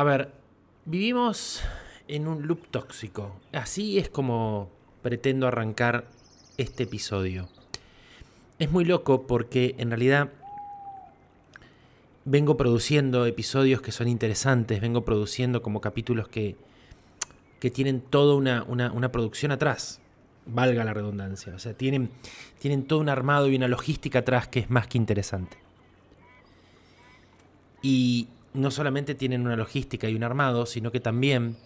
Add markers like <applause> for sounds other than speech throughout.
A ver, vivimos en un loop tóxico. Así es como pretendo arrancar este episodio. Es muy loco porque en realidad vengo produciendo episodios que son interesantes, vengo produciendo como capítulos que, que tienen toda una, una, producción atrás, valga la redundancia. O sea, tienen, tienen todo un armado y una logística atrás que es más que interesante. Y no solamente tienen una logística y un armado, sino que también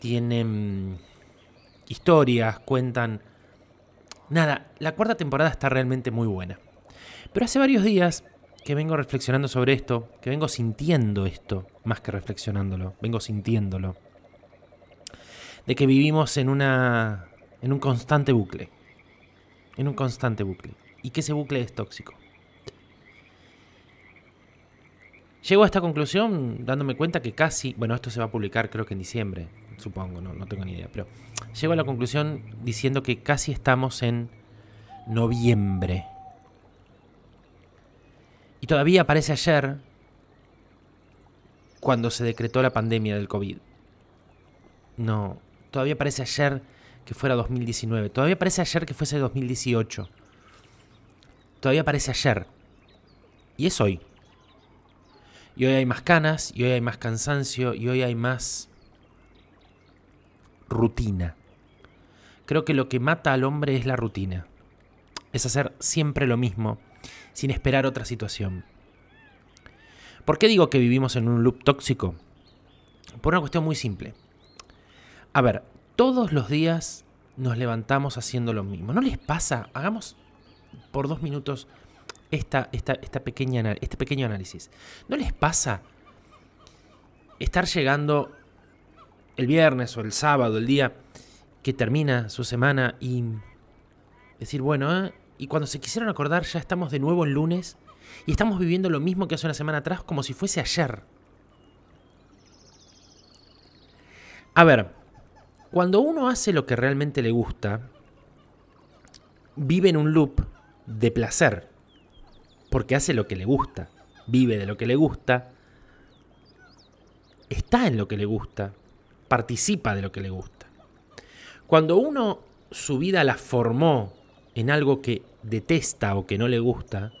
tienen historias, cuentan... Nada, la cuarta temporada está realmente muy buena. Pero hace varios días que vengo reflexionando sobre esto, que vengo sintiendo esto, más que reflexionándolo, vengo sintiéndolo. De que vivimos en una. en un constante bucle. En un constante bucle. Y que ese bucle es tóxico. Llego a esta conclusión dándome cuenta que casi. Bueno, esto se va a publicar creo que en diciembre, supongo, no, no tengo ni idea. Pero llego a la conclusión diciendo que casi estamos en noviembre y todavía parece ayer cuando se decretó la pandemia del COVID. No, todavía parece ayer que fuera 2019. Todavía parece ayer que fuese 2018. Todavía parece ayer. Y es hoy. Y hoy hay más canas, y hoy hay más cansancio, y hoy hay más rutina. Creo que lo que mata al hombre es la rutina. Es hacer siempre lo mismo sin esperar otra situación. ¿Por qué digo que vivimos en un loop tóxico? Por una cuestión muy simple. A ver, todos los días nos levantamos haciendo lo mismo. ¿No les pasa? Hagamos por dos minutos esta, esta, pequeña, este pequeño análisis. ¿No les pasa estar llegando el viernes o el sábado, el día que termina su semana y decir, bueno, ¿eh? y cuando se quisieron acordar ya estamos de nuevo el lunes y estamos viviendo lo mismo que hace una semana atrás como si fuese ayer. A ver, cuando uno hace lo que realmente le gusta, vive en un loop de placer, porque hace lo que le gusta, vive de lo que le gusta, está en lo que le gusta, participa de lo que le gusta. Cuando uno su vida la formó en algo que detesta o que no le gusta,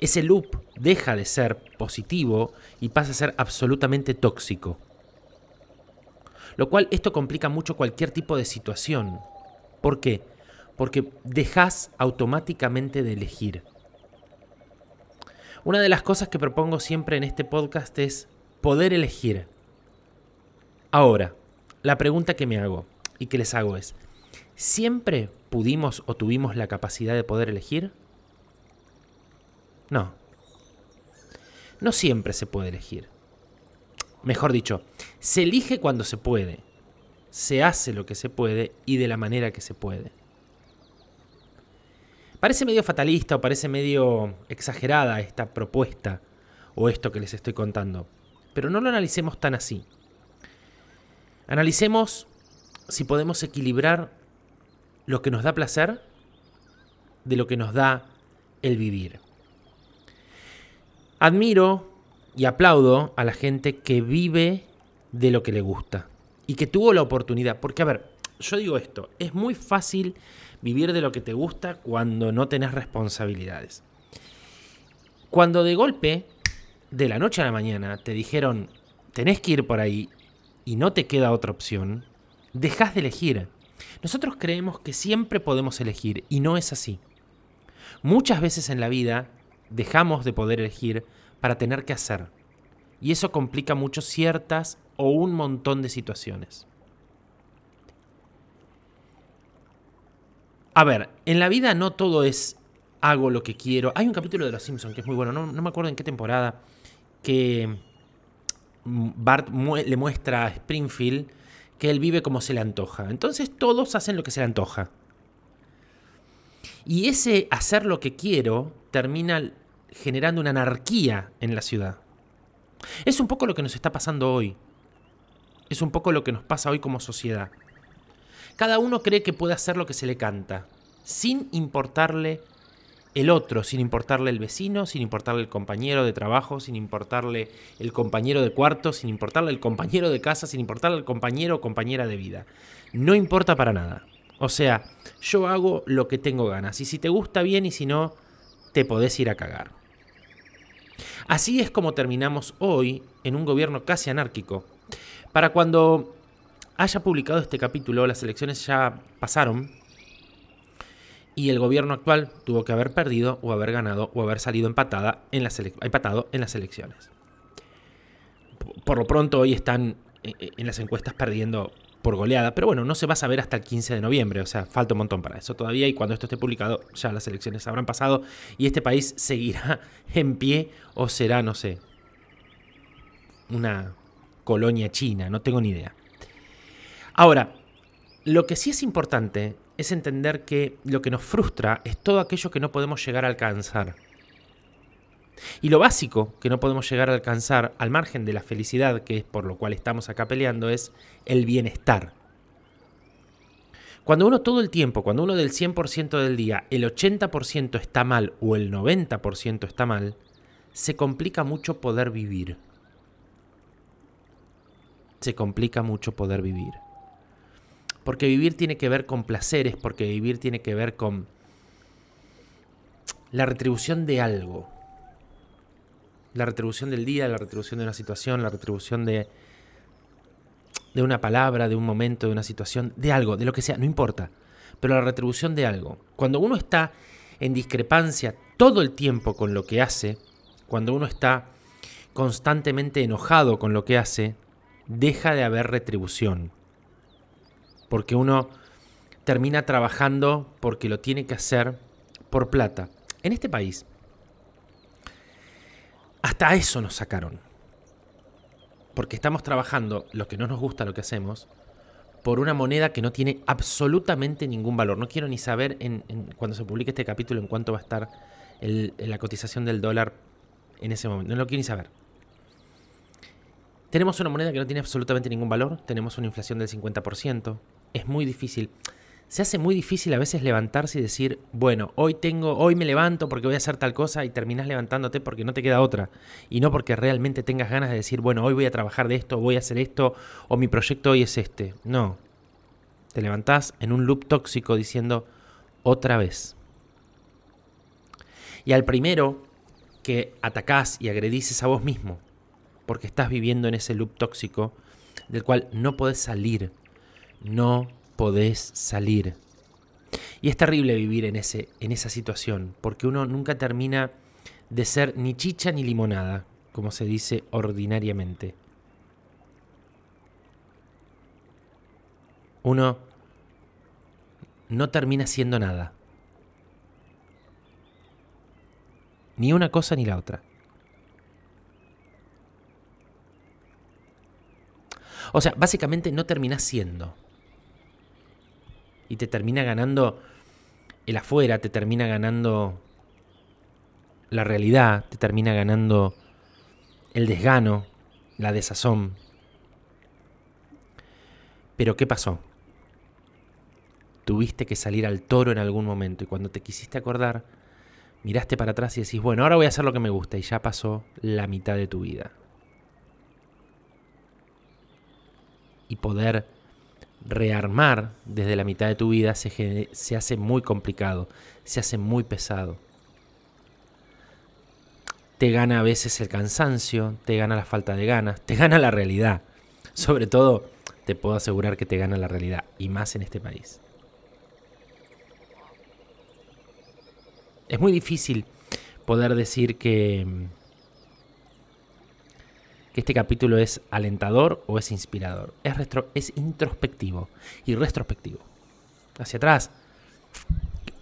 ese loop deja de ser positivo y pasa a ser absolutamente tóxico. Lo cual esto complica mucho cualquier tipo de situación. ¿Por qué? Porque dejas automáticamente de elegir. Una de las cosas que propongo siempre en este podcast es poder elegir. Ahora, la pregunta que me hago y que les hago es, ¿siempre pudimos o tuvimos la capacidad de poder elegir? No. No siempre se puede elegir. Mejor dicho, se elige cuando se puede, se hace lo que se puede y de la manera que se puede. Parece medio fatalista o parece medio exagerada esta propuesta o esto que les estoy contando, pero no lo analicemos tan así. Analicemos si podemos equilibrar lo que nos da placer de lo que nos da el vivir. Admiro y aplaudo a la gente que vive de lo que le gusta y que tuvo la oportunidad. Porque, a ver, yo digo esto, es muy fácil vivir de lo que te gusta cuando no tenés responsabilidades. Cuando de golpe, de la noche a la mañana, te dijeron, tenés que ir por ahí y no te queda otra opción, dejas de elegir. Nosotros creemos que siempre podemos elegir y no es así. Muchas veces en la vida dejamos de poder elegir para tener que hacer. Y eso complica mucho ciertas o un montón de situaciones. A ver, en la vida no todo es hago lo que quiero. Hay un capítulo de Los Simpsons que es muy bueno, no, me acuerdo en qué temporada, que Bart le muestra a Springfield que él vive como se le antoja. Entonces todos hacen lo que se le antoja. Y ese hacer lo que quiero termina generando una anarquía en la ciudad. Es un poco lo que nos está pasando hoy. Es un poco lo que nos pasa hoy como sociedad. Cada uno cree que puede hacer lo que se le canta, sin importarle el otro, sin importarle el vecino, sin importarle el compañero de trabajo, sin importarle el compañero de cuarto, sin importarle el compañero de casa, sin importarle el compañero o compañera de vida. No importa para nada. O sea, yo hago lo que tengo ganas. Y si te gusta bien y si no, te podés ir a cagar. Así es como terminamos hoy en un gobierno casi anárquico. Para cuando haya publicado este capítulo, las elecciones ya pasaron y el gobierno actual tuvo que haber perdido o haber ganado o haber salido empatada en las empatado en las elecciones. Por lo pronto hoy están eh, eh, en las encuestas perdiendo por goleada, pero bueno, no se va a saber hasta el 15 de noviembre, o sea, falta un montón para eso todavía y cuando esto esté publicado ya las elecciones habrán pasado y este país seguirá <laughs> en pie o será, no sé, una colonia china, no tengo ni idea. Ahora, lo que sí es importante es entender que lo que nos frustra es todo aquello que no podemos llegar a alcanzar. Y lo básico que no podemos llegar a alcanzar, al margen de la felicidad, que es por lo cual estamos acá peleando, es el bienestar. Cuando uno todo el tiempo, cuando uno del 100% del día, el 80% está mal o el 90% está mal, se complica mucho poder vivir. Se complica mucho poder vivir. Porque vivir tiene que ver con placeres, porque vivir tiene que ver con la retribución de algo la retribución del día, la retribución de una situación, la retribución de, de una palabra, de un momento, de una situación, de algo, de lo que sea, no importa, pero la retribución de algo. Cuando uno está en discrepancia todo el tiempo con lo que hace, cuando uno está constantemente enojado con lo que hace, deja de haber retribución. Porque uno termina trabajando porque lo tiene que hacer por plata. En este país, hasta eso nos sacaron. Porque estamos trabajando lo que no nos gusta lo que hacemos por una moneda que no tiene absolutamente ningún valor. No quiero ni saber en, cuando se publique este capítulo en cuánto va a estar la cotización del dólar en ese momento. No lo quiero ni saber. Tenemos una moneda que no tiene absolutamente ningún valor, tenemos una inflación del 50%, es muy difícil se hace muy difícil a veces levantarse y decir, bueno, hoy tengo, hoy me levanto porque voy a hacer tal cosa y terminas levantándote porque no te queda otra. Y no porque realmente tengas ganas de decir, bueno, hoy voy a trabajar de esto, voy a hacer esto, o mi proyecto hoy es este. No. Te levantás en un loop tóxico diciendo, otra vez. Y al primero que atacás y agredices a vos mismo, porque estás viviendo en ese loop tóxico del cual no podés salir, no podés salir. Y es terrible vivir en, ese, en esa situación, porque uno nunca termina de ser ni chicha ni limonada, como se dice ordinariamente. Uno no termina siendo nada. Ni una cosa ni la otra. O sea, básicamente no terminas siendo y te termina ganando el afuera, te termina ganando la realidad, te termina ganando el desgano, la desazón. Pero ¿qué pasó? Tuviste que salir al toro en algún momento y cuando te quisiste acordar, miraste para atrás y decís, bueno, ahora voy a hacer lo que me gusta y ya pasó la mitad de tu vida. Y poder rearmar desde la mitad de tu vida se, se hace muy complicado, se hace muy pesado. Te gana a veces el cansancio, te gana la falta de ganas, te gana la realidad. Sobre todo, te puedo asegurar que te gana la realidad, y más en este país. Es muy difícil poder decir que que este capítulo es alentador o es inspirador. Es, es introspectivo y retrospectivo. Hacia atrás.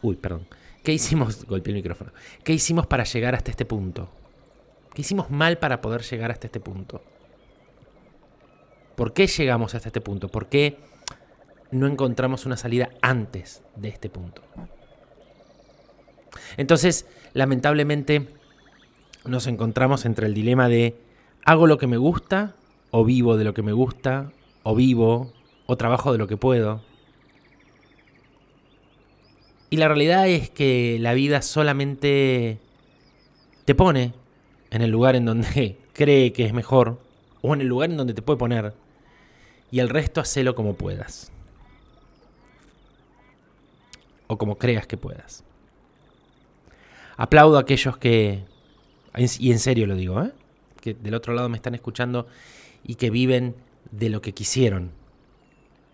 Uy, perdón. ¿Qué hicimos? <laughs> Golpeé el micrófono. ¿Qué hicimos para llegar hasta este punto? ¿Qué hicimos mal para poder llegar hasta este punto? ¿Por qué llegamos hasta este punto? ¿Por qué no encontramos una salida antes de este punto? Entonces, lamentablemente, nos encontramos entre el dilema de hago lo que me gusta, o vivo de lo que me gusta, o vivo, o trabajo de lo que puedo. Y la realidad es que la vida solamente te pone en el lugar en donde <laughs> cree que es mejor o en el lugar en donde te puede poner y el resto hacelo como puedas. O como creas que puedas. Aplaudo a aquellos que, y en serio lo digo, ¿eh? Que del otro lado me están escuchando y que viven de lo que quisieron,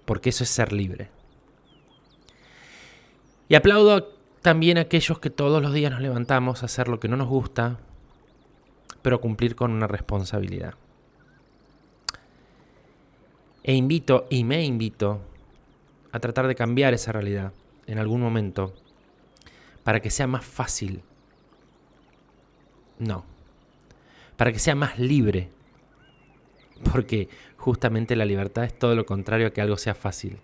porque eso es ser libre. Y aplaudo también a aquellos que todos los días nos levantamos a hacer lo que no nos gusta, pero cumplir con una responsabilidad. E invito, y me invito, a tratar de cambiar esa realidad en algún momento para que sea más fácil. No, para que sea más libre. Porque justamente la libertad es todo lo contrario a que algo sea fácil.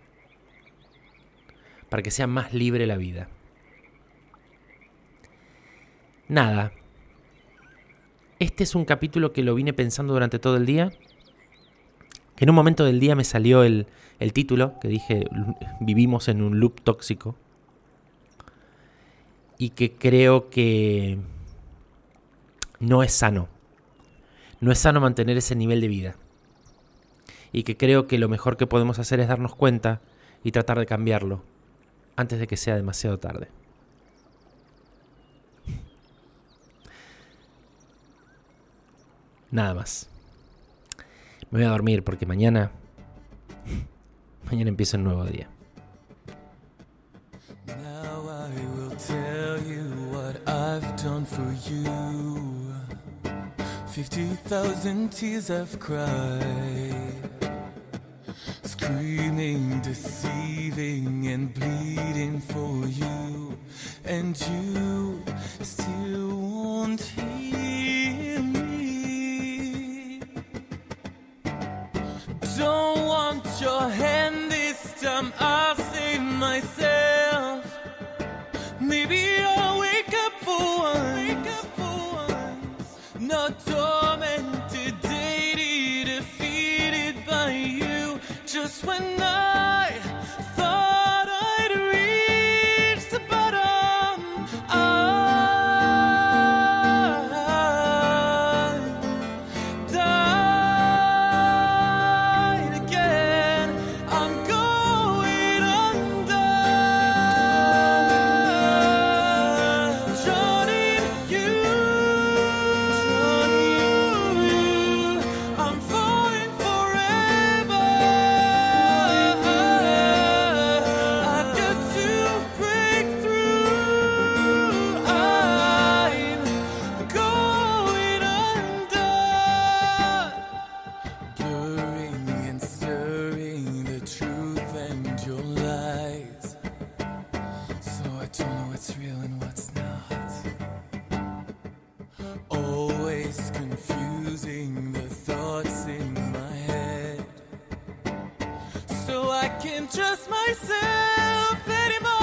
Para que sea más libre la vida. Nada, este es un capítulo que lo vine pensando durante todo el día. Que en un momento del día me salió el, el título que dije, vivimos en un loop tóxico. Y que creo que no es sano. No es sano mantener ese nivel de vida. Y que creo que lo mejor que podemos hacer es darnos cuenta y tratar de cambiarlo antes de que sea demasiado tarde. Nada más. Me voy a dormir porque mañana. Mañana empieza un nuevo día. Now I will tell you what I've done for you. 50,000 tears I've cried. Screaming, deceiving, and bleeding for you. And you still won't hear me. don't want your hand I can't trust myself anymore.